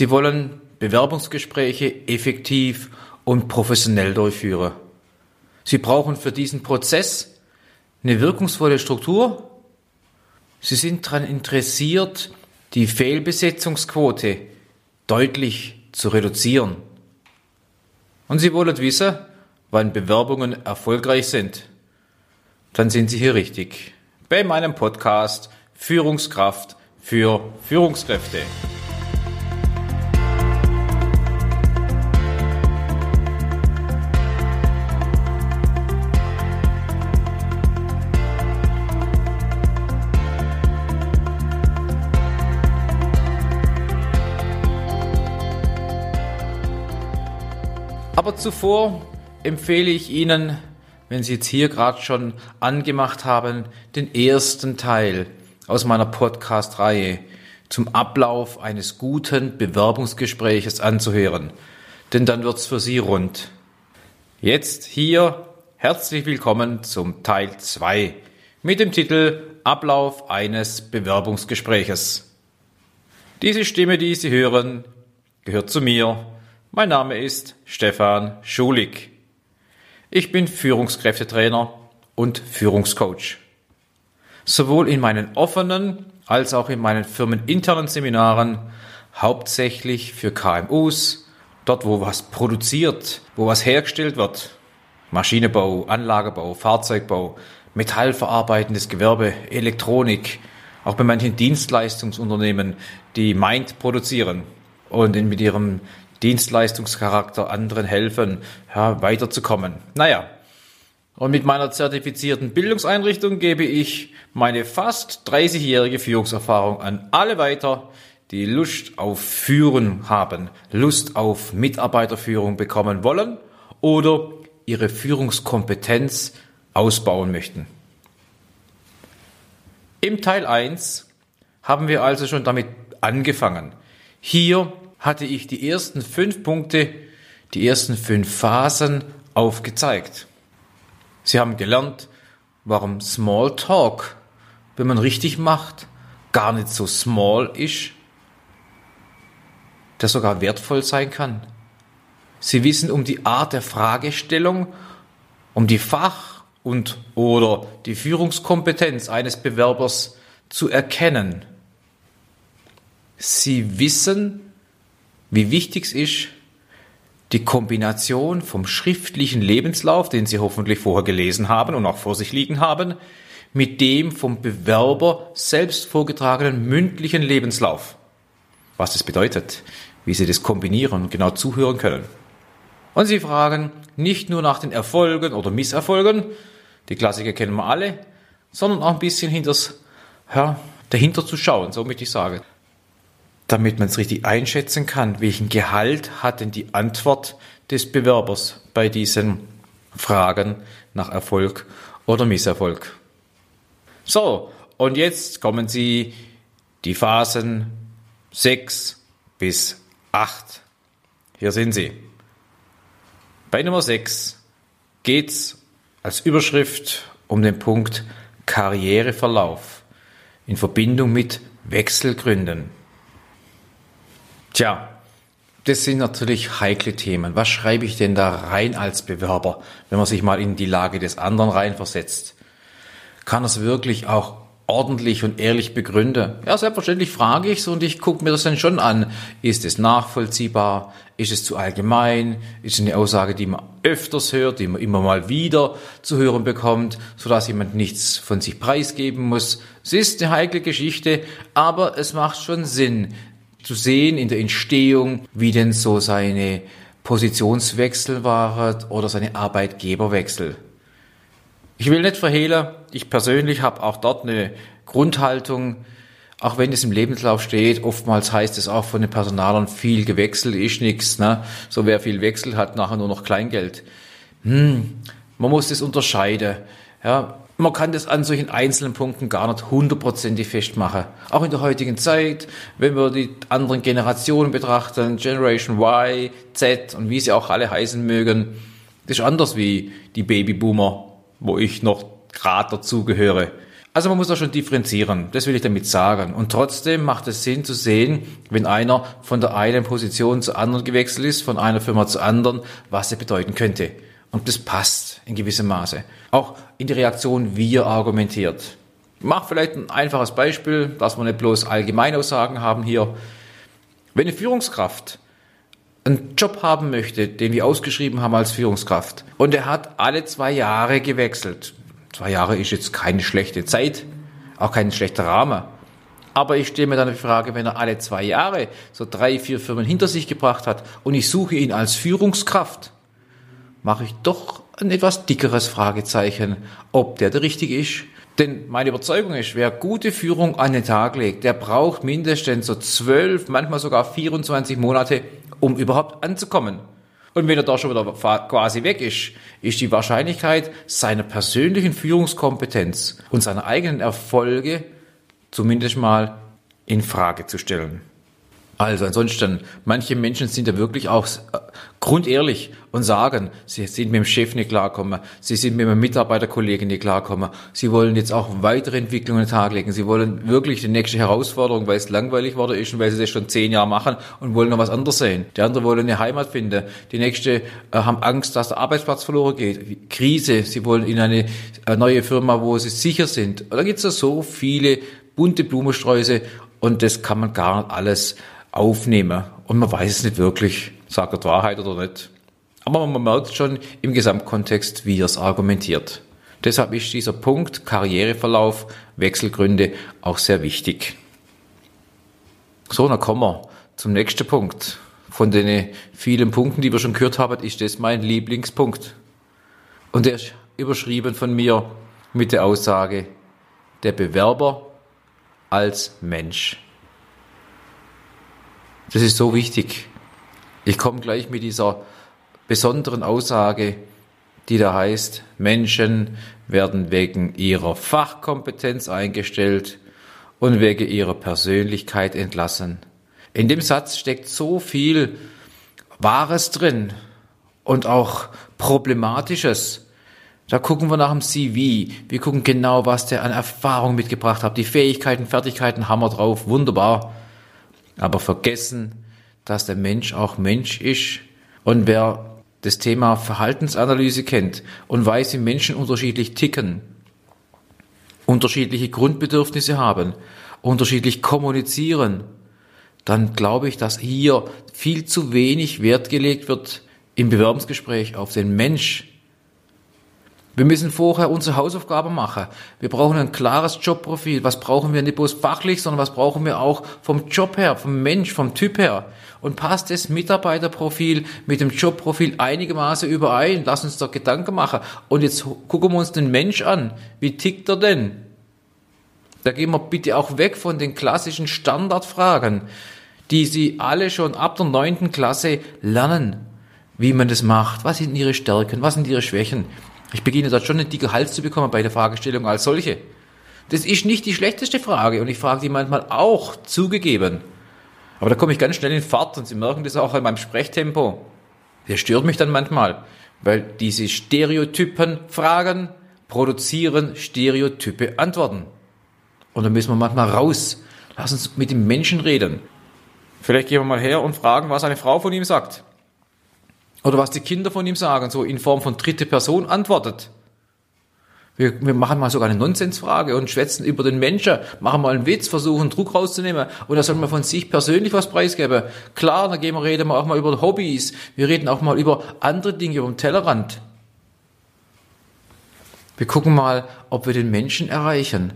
Sie wollen Bewerbungsgespräche effektiv und professionell durchführen. Sie brauchen für diesen Prozess eine wirkungsvolle Struktur. Sie sind daran interessiert, die Fehlbesetzungsquote deutlich zu reduzieren. Und Sie wollen wissen, wann Bewerbungen erfolgreich sind. Dann sind Sie hier richtig. Bei meinem Podcast Führungskraft für Führungskräfte. Aber zuvor empfehle ich Ihnen, wenn Sie jetzt hier gerade schon angemacht haben, den ersten Teil aus meiner Podcast-Reihe zum Ablauf eines guten Bewerbungsgespräches anzuhören. Denn dann wird's für Sie rund. Jetzt hier herzlich willkommen zum Teil 2 mit dem Titel Ablauf eines Bewerbungsgespräches. Diese Stimme, die Sie hören, gehört zu mir mein Name ist Stefan Schulig. Ich bin Führungskräftetrainer und Führungscoach. Sowohl in meinen offenen als auch in meinen firmeninternen Seminaren, hauptsächlich für KMUs, dort wo was produziert, wo was hergestellt wird. Maschinenbau, Anlagebau, Fahrzeugbau, metallverarbeitendes Gewerbe, Elektronik, auch bei manchen Dienstleistungsunternehmen, die Mind produzieren und mit ihrem Dienstleistungscharakter anderen helfen, ja, weiterzukommen. Naja, und mit meiner zertifizierten Bildungseinrichtung gebe ich meine fast 30-jährige Führungserfahrung an alle weiter, die Lust auf Führen haben, Lust auf Mitarbeiterführung bekommen wollen oder ihre Führungskompetenz ausbauen möchten. Im Teil 1 haben wir also schon damit angefangen. Hier hatte ich die ersten fünf Punkte, die ersten fünf Phasen aufgezeigt. Sie haben gelernt, warum Small Talk, wenn man richtig macht, gar nicht so small ist, der sogar wertvoll sein kann. Sie wissen um die Art der Fragestellung, um die Fach- und oder die Führungskompetenz eines Bewerbers zu erkennen. Sie wissen, wie wichtig es ist, die Kombination vom schriftlichen Lebenslauf, den Sie hoffentlich vorher gelesen haben und auch vor sich liegen haben, mit dem vom Bewerber selbst vorgetragenen mündlichen Lebenslauf. Was das bedeutet, wie Sie das kombinieren und genau zuhören können. Und Sie fragen nicht nur nach den Erfolgen oder Misserfolgen, die Klassiker kennen wir alle, sondern auch ein bisschen hinters, ja, dahinter zu schauen, so möchte ich sagen damit man es richtig einschätzen kann, welchen Gehalt hat denn die Antwort des Bewerbers bei diesen Fragen nach Erfolg oder Misserfolg. So, und jetzt kommen Sie die Phasen 6 bis 8. Hier sind sie. Bei Nummer 6 geht es als Überschrift um den Punkt Karriereverlauf in Verbindung mit Wechselgründen. Tja, das sind natürlich heikle Themen. Was schreibe ich denn da rein als Bewerber, wenn man sich mal in die Lage des anderen reinversetzt? Kann es wirklich auch ordentlich und ehrlich begründen? Ja, selbstverständlich frage ich es und ich gucke mir das dann schon an. Ist es nachvollziehbar? Ist es zu allgemein? Ist es eine Aussage, die man öfters hört, die man immer mal wieder zu hören bekommt, sodass jemand nichts von sich preisgeben muss? Es ist eine heikle Geschichte, aber es macht schon Sinn, zu sehen in der Entstehung, wie denn so seine Positionswechsel waren oder seine Arbeitgeberwechsel. Ich will nicht verhehlen, ich persönlich habe auch dort eine Grundhaltung, auch wenn es im Lebenslauf steht, oftmals heißt es auch von den Personalern, viel gewechselt ist nichts. Ne? So wer viel wechselt, hat nachher nur noch Kleingeld. Hm, man muss das unterscheiden. Ja, man kann das an solchen einzelnen Punkten gar nicht hundertprozentig festmachen. Auch in der heutigen Zeit, wenn wir die anderen Generationen betrachten, Generation Y, Z und wie sie auch alle heißen mögen, das ist anders wie die Babyboomer, wo ich noch gerade dazugehöre. Also man muss da schon differenzieren, das will ich damit sagen. Und trotzdem macht es Sinn zu sehen, wenn einer von der einen Position zur anderen gewechselt ist, von einer Firma zur anderen, was er bedeuten könnte. Und das passt in gewissem Maße. Auch in die Reaktion, wie er argumentiert. Ich mach vielleicht ein einfaches Beispiel, dass wir nicht bloß Allgemeinaussagen haben hier. Wenn eine Führungskraft einen Job haben möchte, den wir ausgeschrieben haben als Führungskraft, und er hat alle zwei Jahre gewechselt, Zwei Jahre ist jetzt keine schlechte Zeit, auch kein schlechter Rahmen. Aber ich stelle mir dann die Frage, wenn er alle zwei Jahre so drei, vier Firmen hinter sich gebracht hat und ich suche ihn als Führungskraft, mache ich doch ein etwas dickeres Fragezeichen, ob der der Richtige ist. Denn meine Überzeugung ist, wer gute Führung an den Tag legt, der braucht mindestens so zwölf, manchmal sogar 24 Monate, um überhaupt anzukommen. Und wenn er da schon wieder quasi weg ist, ist die Wahrscheinlichkeit seiner persönlichen Führungskompetenz und seiner eigenen Erfolge zumindest mal in Frage zu stellen. Also ansonsten, manche Menschen sind ja wirklich auch äh, grundehrlich und sagen, sie sind mit dem Chef nicht klarkommen, sie sind mit einem Mitarbeiterkollegen nicht klarkommen, sie wollen jetzt auch weitere Entwicklungen an den Tag legen, sie wollen wirklich die nächste Herausforderung, weil es langweilig worden ist und weil sie das schon zehn Jahre machen und wollen noch was anderes sehen. Die anderen wollen eine Heimat finden, die nächste äh, haben Angst, dass der Arbeitsplatz verloren geht, Krise, sie wollen in eine äh, neue Firma, wo sie sicher sind. Und da gibt es ja so viele bunte Blumensträuße und das kann man gar nicht alles aufnehmen. Und man weiß es nicht wirklich, sagt er Wahrheit oder nicht. Aber man merkt schon im Gesamtkontext, wie er es argumentiert. Deshalb ist dieser Punkt Karriereverlauf, Wechselgründe auch sehr wichtig. So, dann kommen wir zum nächsten Punkt. Von den vielen Punkten, die wir schon gehört haben, ist das mein Lieblingspunkt. Und der ist überschrieben von mir mit der Aussage, der Bewerber als Mensch. Das ist so wichtig. Ich komme gleich mit dieser besonderen Aussage, die da heißt, Menschen werden wegen ihrer Fachkompetenz eingestellt und wegen ihrer Persönlichkeit entlassen. In dem Satz steckt so viel Wahres drin und auch Problematisches. Da gucken wir nach dem CV. Wir gucken genau, was der an Erfahrung mitgebracht hat. Die Fähigkeiten, Fertigkeiten haben wir drauf. Wunderbar aber vergessen, dass der Mensch auch Mensch ist. Und wer das Thema Verhaltensanalyse kennt und weiß, wie Menschen unterschiedlich ticken, unterschiedliche Grundbedürfnisse haben, unterschiedlich kommunizieren, dann glaube ich, dass hier viel zu wenig Wert gelegt wird im Bewerbungsgespräch auf den Mensch, wir müssen vorher unsere Hausaufgaben machen. Wir brauchen ein klares Jobprofil. Was brauchen wir nicht bloß fachlich, sondern was brauchen wir auch vom Job her, vom Mensch, vom Typ her. Und passt das Mitarbeiterprofil mit dem Jobprofil einigermaßen überein? Lass uns doch Gedanken machen. Und jetzt gucken wir uns den Mensch an. Wie tickt er denn? Da gehen wir bitte auch weg von den klassischen Standardfragen, die Sie alle schon ab der neunten Klasse lernen, wie man das macht. Was sind Ihre Stärken? Was sind Ihre Schwächen? Ich beginne dort schon einen dicken Hals zu bekommen bei der Fragestellung als solche. Das ist nicht die schlechteste Frage und ich frage die manchmal auch zugegeben. Aber da komme ich ganz schnell in Fahrt und Sie merken das auch in meinem Sprechtempo. Das stört mich dann manchmal, weil diese Stereotypen Fragen produzieren stereotype Antworten. Und da müssen wir manchmal raus. Lass uns mit dem Menschen reden. Vielleicht gehen wir mal her und fragen, was eine Frau von ihm sagt. Oder was die Kinder von ihm sagen, so in Form von dritte Person antwortet. Wir, wir machen mal sogar eine Nonsensfrage und schwätzen über den Menschen, machen mal einen Witz, versuchen Druck rauszunehmen und da soll man von sich persönlich was preisgeben. Klar, dann gehen wir, reden wir auch mal über Hobbys, wir reden auch mal über andere Dinge, über den Tellerrand. Wir gucken mal, ob wir den Menschen erreichen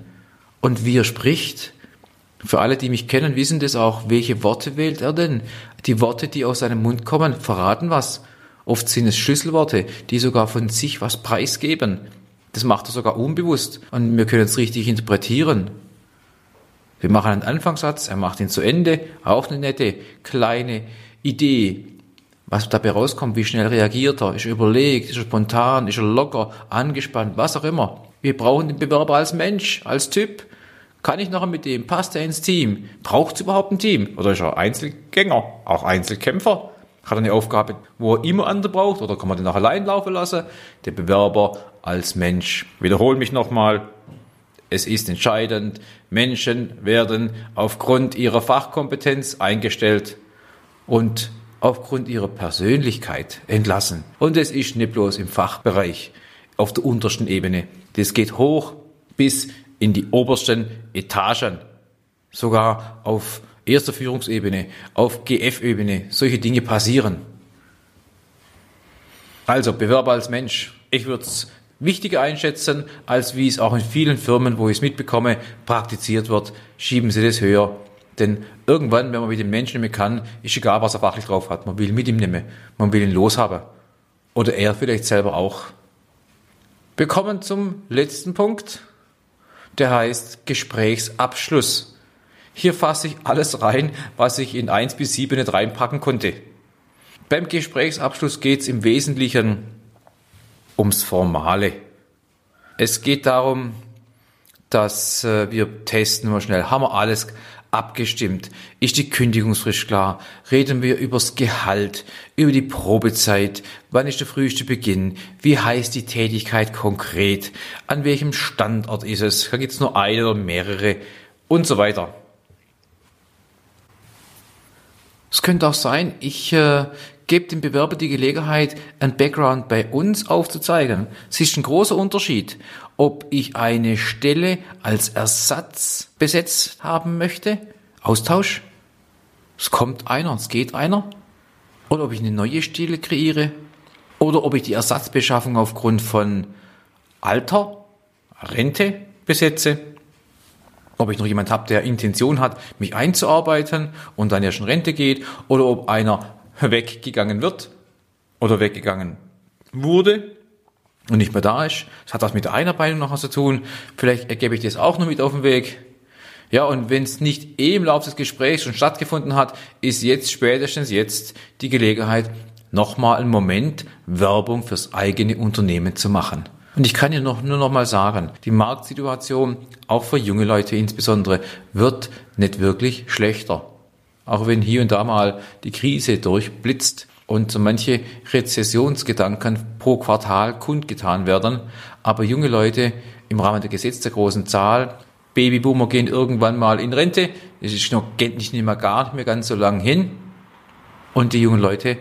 und wie er spricht. Für alle, die mich kennen, wissen das auch. Welche Worte wählt er denn? Die Worte, die aus seinem Mund kommen, verraten was. Oft sind es Schlüsselworte, die sogar von sich was preisgeben. Das macht er sogar unbewusst und wir können es richtig interpretieren. Wir machen einen Anfangssatz, er macht ihn zu Ende, auch eine nette kleine Idee. Was dabei rauskommt, wie schnell reagiert er, ist er überlegt, ist er spontan, ist er locker, angespannt, was auch immer. Wir brauchen den Bewerber als Mensch, als Typ. Kann ich noch mit dem? Passt er ins Team? Braucht es überhaupt ein Team? Oder ist er Einzelgänger, auch Einzelkämpfer? Hat eine Aufgabe, wo er immer andere braucht oder kann man den auch allein laufen lassen? Der Bewerber als Mensch. Wiederhole mich nochmal. Es ist entscheidend, Menschen werden aufgrund ihrer Fachkompetenz eingestellt und aufgrund ihrer Persönlichkeit entlassen. Und es ist nicht bloß im Fachbereich auf der untersten Ebene. Das geht hoch bis in die obersten Etagen, sogar auf erster Führungsebene, auf GF-Ebene. Solche Dinge passieren. Also Bewerber als Mensch. Ich würde es wichtiger einschätzen, als wie es auch in vielen Firmen, wo ich es mitbekomme, praktiziert wird. Schieben Sie das höher. Denn irgendwann, wenn man mit dem Menschen nicht mehr kann, ist egal, was er fachlich drauf hat. Man will mit ihm nehmen. Man will ihn loshaben. Oder er vielleicht selber auch. Wir kommen zum letzten Punkt. Der heißt Gesprächsabschluss. Hier fasse ich alles rein, was ich in 1 bis 7 nicht reinpacken konnte. Beim Gesprächsabschluss geht es im Wesentlichen ums Formale. Es geht darum, dass äh, wir testen mal schnell, haben wir alles abgestimmt? Ist die Kündigungsfrist klar? Reden wir übers Gehalt, über die Probezeit? Wann ist der früheste Beginn? Wie heißt die Tätigkeit konkret? An welchem Standort ist es? Da gibt es nur eine oder mehrere und so weiter. Es könnte auch sein, ich äh, gebe dem Bewerber die Gelegenheit, ein Background bei uns aufzuzeigen. Es ist ein großer Unterschied, ob ich eine Stelle als Ersatz besetzt haben möchte. Austausch. Es kommt einer, es geht einer. Oder ob ich eine neue Stelle kreiere. Oder ob ich die Ersatzbeschaffung aufgrund von Alter, Rente besetze ob ich noch jemand habe, der Intention hat, mich einzuarbeiten und dann ja schon Rente geht, oder ob einer weggegangen wird oder weggegangen wurde und nicht mehr da ist. Das hat was mit der Einarbeitung noch was zu tun. Vielleicht ergebe ich das auch noch mit auf den Weg. Ja, und wenn es nicht eh im Laufe des Gesprächs schon stattgefunden hat, ist jetzt spätestens jetzt die Gelegenheit, nochmal einen Moment Werbung fürs eigene Unternehmen zu machen. Und ich kann dir noch, nur noch mal sagen, die Marktsituation, auch für junge Leute insbesondere, wird nicht wirklich schlechter. Auch wenn hier und da mal die Krise durchblitzt und so manche Rezessionsgedanken pro Quartal kundgetan werden. Aber junge Leute im Rahmen der Gesetz der großen Zahl, Babyboomer gehen irgendwann mal in Rente, das ist noch, geht nicht mehr gar nicht mehr ganz so lang hin. Und die jungen Leute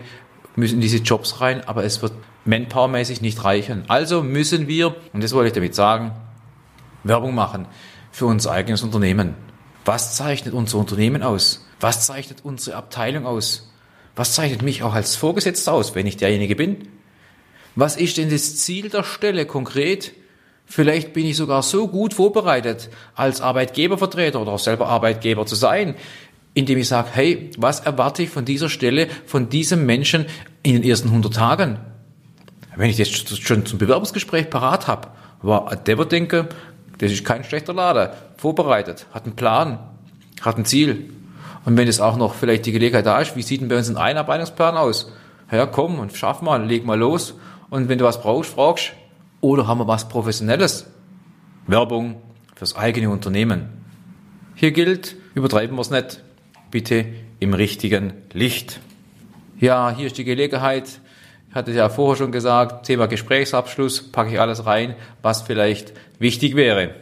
müssen diese Jobs rein, aber es wird manpowermäßig nicht reichen. Also müssen wir, und das wollte ich damit sagen, Werbung machen für unser eigenes Unternehmen. Was zeichnet unser Unternehmen aus? Was zeichnet unsere Abteilung aus? Was zeichnet mich auch als Vorgesetzter aus, wenn ich derjenige bin? Was ist denn das Ziel der Stelle konkret? Vielleicht bin ich sogar so gut vorbereitet, als Arbeitgebervertreter oder auch selber Arbeitgeber zu sein, indem ich sage, hey, was erwarte ich von dieser Stelle, von diesem Menschen in den ersten 100 Tagen? Wenn ich das schon zum Bewerbungsgespräch parat habe, war der wird denken, das ist kein schlechter Lader, vorbereitet, hat einen Plan, hat ein Ziel. Und wenn es auch noch vielleicht die Gelegenheit da ist, wie sieht denn bei uns ein Einarbeitungsplan aus? Ja, komm und schaff mal, leg mal los. Und wenn du was brauchst, fragst, oder haben wir was Professionelles? Werbung fürs eigene Unternehmen. Hier gilt, übertreiben wir es nicht. Bitte im richtigen Licht. Ja, hier ist die Gelegenheit, hatte ja vorher schon gesagt, Thema Gesprächsabschluss, packe ich alles rein, was vielleicht wichtig wäre.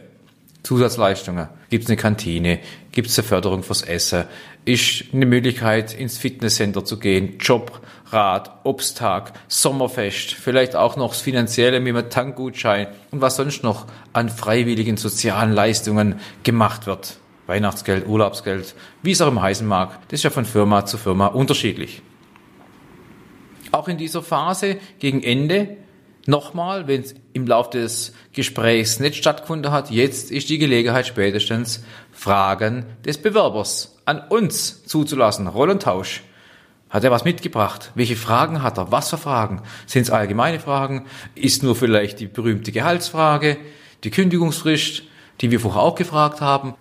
Zusatzleistungen. Gibt es eine Kantine? Gibt es eine Förderung fürs Essen? Ist eine Möglichkeit, ins Fitnesscenter zu gehen? Jobrad, Obsttag, Sommerfest, vielleicht auch noch das Finanzielle mit einem Tankgutschein und was sonst noch an freiwilligen sozialen Leistungen gemacht wird. Weihnachtsgeld, Urlaubsgeld, wie es auch im heißen mag. Das ist ja von Firma zu Firma unterschiedlich auch in dieser Phase gegen Ende nochmal, wenn es im Laufe des Gesprächs nicht stattgefunden hat, jetzt ist die Gelegenheit spätestens, Fragen des Bewerbers an uns zuzulassen. Rollentausch. Hat er was mitgebracht? Welche Fragen hat er? Was für Fragen? Sind es allgemeine Fragen? Ist nur vielleicht die berühmte Gehaltsfrage, die Kündigungsfrist, die wir vorher auch gefragt haben?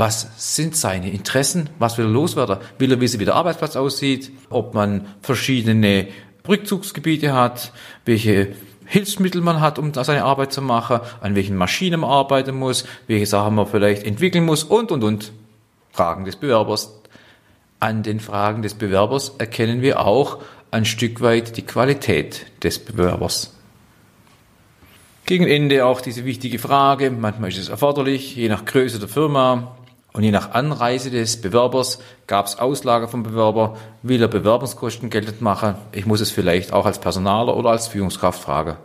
Was sind seine Interessen? Was will er loswerden? Will er wissen, wie der Arbeitsplatz aussieht? Ob man verschiedene Rückzugsgebiete hat? Welche Hilfsmittel man hat, um seine Arbeit zu machen? An welchen Maschinen man arbeiten muss? Welche Sachen man vielleicht entwickeln muss? Und, und, und. Fragen des Bewerbers. An den Fragen des Bewerbers erkennen wir auch ein Stück weit die Qualität des Bewerbers. Gegen Ende auch diese wichtige Frage, manchmal ist es erforderlich, je nach Größe der Firma und je nach Anreise des Bewerbers gab es Auslage vom Bewerber, will er Bewerbungskosten geltend machen, ich muss es vielleicht auch als Personaler oder als Führungskraft fragen.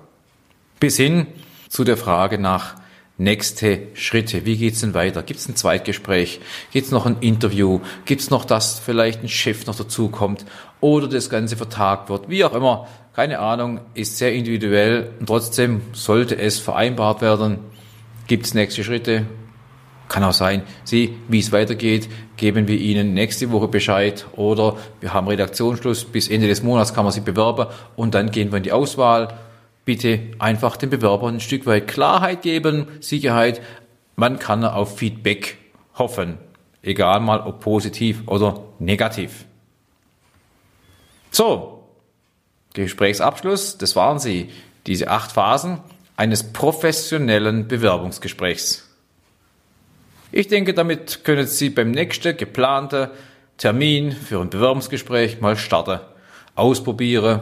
Bis hin zu der Frage nach nächste Schritte. Wie geht's denn weiter? Gibt's ein Zweitgespräch? Gibt's noch ein Interview? Gibt's noch, dass vielleicht ein Chef noch dazukommt oder das Ganze vertagt wird? Wie auch immer. Keine Ahnung, ist sehr individuell und trotzdem sollte es vereinbart werden. Gibt's nächste Schritte? Kann auch sein, Sie, wie es weitergeht, geben wir Ihnen nächste Woche Bescheid oder wir haben Redaktionsschluss, bis Ende des Monats kann man sich bewerben und dann gehen wir in die Auswahl bitte einfach den Bewerbern ein Stück weit Klarheit geben, Sicherheit. Man kann auf Feedback hoffen, egal mal ob positiv oder negativ. So, Gesprächsabschluss, das waren sie, diese acht Phasen eines professionellen Bewerbungsgesprächs. Ich denke, damit können Sie beim nächsten geplanten Termin für ein Bewerbungsgespräch mal starten, ausprobieren,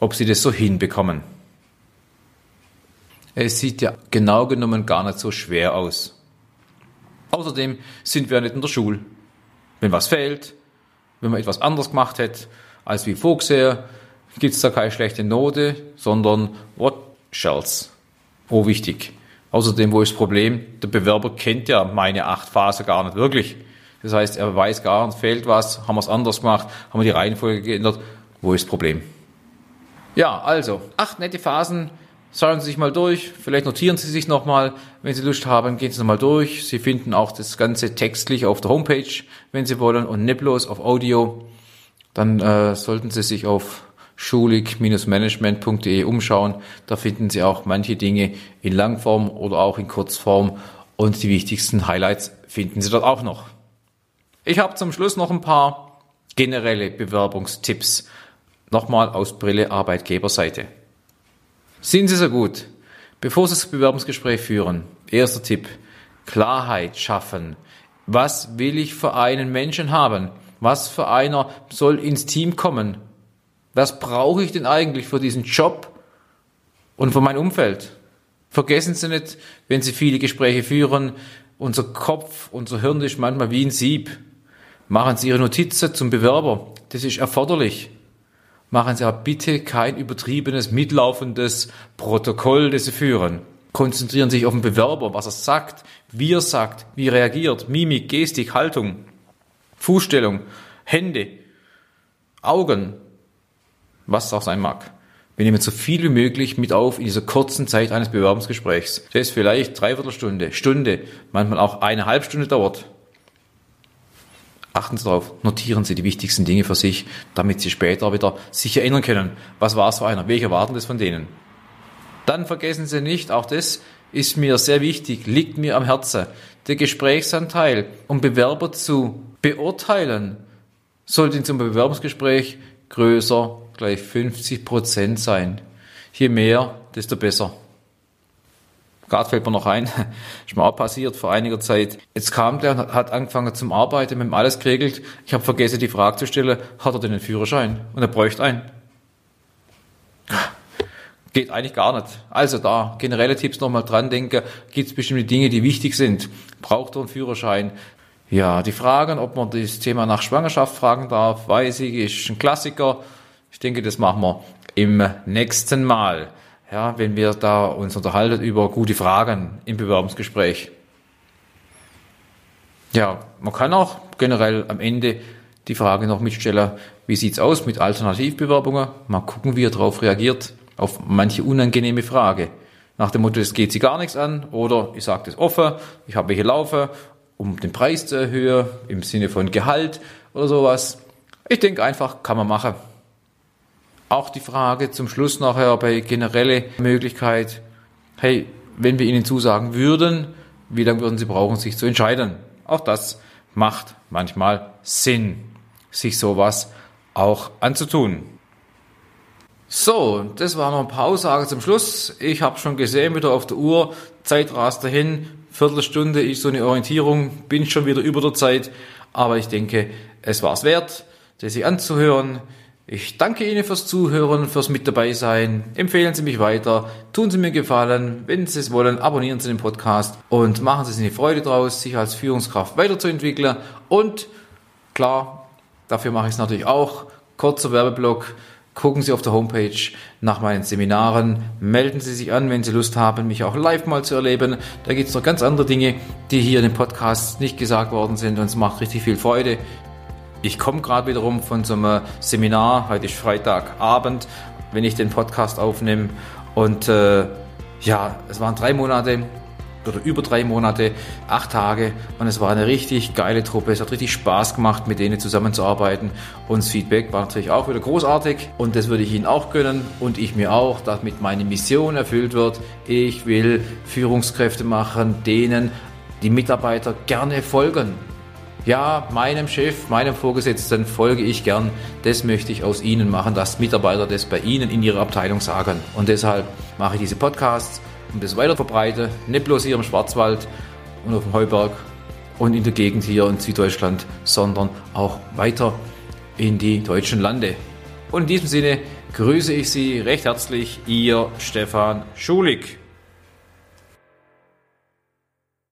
ob Sie das so hinbekommen. Es sieht ja genau genommen gar nicht so schwer aus. Außerdem sind wir nicht in der Schule. Wenn was fehlt, wenn man etwas anders gemacht hat als wie vorgesehen, gibt es da keine schlechte Note, sondern what shells. Oh, wichtig. Außerdem, wo ist das Problem? Der Bewerber kennt ja meine acht Phasen gar nicht wirklich. Das heißt, er weiß gar nicht, fehlt was, haben wir es anders gemacht, haben wir die Reihenfolge geändert. Wo ist das Problem? Ja, also, acht nette Phasen, Schauen Sie sich mal durch, vielleicht notieren Sie sich nochmal, wenn Sie Lust haben, gehen Sie nochmal durch. Sie finden auch das Ganze textlich auf der Homepage, wenn Sie wollen, und nicht bloß auf Audio. Dann äh, sollten Sie sich auf schulig-management.de umschauen. Da finden Sie auch manche Dinge in Langform oder auch in Kurzform und die wichtigsten Highlights finden Sie dort auch noch. Ich habe zum Schluss noch ein paar generelle Bewerbungstipps. Nochmal aus Brille Arbeitgeberseite. Sind Sie so gut. Bevor Sie das Bewerbungsgespräch führen, erster Tipp, Klarheit schaffen. Was will ich für einen Menschen haben? Was für einer soll ins Team kommen? Was brauche ich denn eigentlich für diesen Job und für mein Umfeld? Vergessen Sie nicht, wenn Sie viele Gespräche führen, unser Kopf, unser Hirn ist manchmal wie ein Sieb. Machen Sie Ihre Notizen zum Bewerber. Das ist erforderlich machen Sie aber bitte kein übertriebenes, mitlaufendes Protokoll, das Sie führen. Konzentrieren Sie sich auf den Bewerber, was er sagt, wie er sagt, wie er reagiert, Mimik, Gestik, Haltung, Fußstellung, Hände, Augen, was auch sein mag. Wir nehmen so viel wie möglich mit auf in dieser kurzen Zeit eines Bewerbungsgesprächs. Das vielleicht dreiviertel Stunde, Stunde, manchmal auch eine halbe Stunde dauert. Achten Sie darauf, notieren Sie die wichtigsten Dinge für sich, damit Sie später wieder sich erinnern können, was war es für einer, welche erwarten das von denen. Dann vergessen Sie nicht, auch das ist mir sehr wichtig, liegt mir am Herzen, der Gesprächsanteil, um Bewerber zu beurteilen, sollte in zum Bewerbungsgespräch größer, gleich 50 Prozent sein. Je mehr, desto besser. Gerade fällt mir noch ein, ist mir auch passiert vor einiger Zeit. Jetzt kam der und hat angefangen zum Arbeiten, mit ihm alles geregelt. Ich habe vergessen, die Frage zu stellen, hat er denn einen Führerschein? Und er bräuchte einen. Geht eigentlich gar nicht. Also da, generelle Tipps nochmal dran denken, gibt es bestimmte Dinge, die wichtig sind. Braucht er einen Führerschein? Ja, die Fragen, ob man das Thema nach Schwangerschaft fragen darf, weiß ich, ist ein Klassiker. Ich denke, das machen wir im nächsten Mal ja, wenn wir da uns unterhalten über gute Fragen im Bewerbungsgespräch. Ja, man kann auch generell am Ende die Frage noch mitstellen, wie sieht's aus mit Alternativbewerbungen? Mal gucken, wie er darauf reagiert, auf manche unangenehme Frage. Nach dem Motto, es geht sie gar nichts an, oder ich sage das offen, ich habe welche laufen, um den Preis zu erhöhen, im Sinne von Gehalt oder sowas. Ich denke einfach, kann man machen. Auch die Frage zum Schluss nachher bei generelle Möglichkeit, hey, wenn wir Ihnen zusagen würden, wie lange würden Sie brauchen, sich zu entscheiden? Auch das macht manchmal Sinn, sich sowas auch anzutun. So, das war noch ein paar Aussagen zum Schluss. Ich habe schon gesehen, wieder auf der Uhr, Zeit rast dahin, Viertelstunde ist so eine Orientierung, bin schon wieder über der Zeit, aber ich denke, es war es wert, das sich anzuhören. Ich danke Ihnen fürs Zuhören, fürs Mit dabei sein. Empfehlen Sie mich weiter, tun Sie mir Gefallen. Wenn Sie es wollen, abonnieren Sie den Podcast und machen Sie sich eine Freude draus, sich als Führungskraft weiterzuentwickeln. Und klar, dafür mache ich es natürlich auch. Kurzer Werbeblock. Gucken Sie auf der Homepage nach meinen Seminaren. Melden Sie sich an, wenn Sie Lust haben, mich auch live mal zu erleben. Da gibt es noch ganz andere Dinge, die hier in dem Podcast nicht gesagt worden sind und es macht richtig viel Freude. Ich komme gerade wiederum von so einem Seminar, heute ist Freitagabend, wenn ich den Podcast aufnehme. Und äh, ja, es waren drei Monate oder über drei Monate, acht Tage und es war eine richtig geile Truppe. Es hat richtig Spaß gemacht, mit denen zusammenzuarbeiten und das Feedback war natürlich auch wieder großartig und das würde ich Ihnen auch gönnen und ich mir auch, damit meine Mission erfüllt wird. Ich will Führungskräfte machen, denen die Mitarbeiter gerne folgen ja, meinem Chef, meinem Vorgesetzten folge ich gern. Das möchte ich aus Ihnen machen, dass Mitarbeiter das bei Ihnen in Ihrer Abteilung sagen. Und deshalb mache ich diese Podcasts und das weiter verbreite, nicht bloß hier im Schwarzwald und auf dem Heuberg und in der Gegend hier in Süddeutschland, sondern auch weiter in die deutschen Lande. Und in diesem Sinne grüße ich Sie recht herzlich, Ihr Stefan Schulig.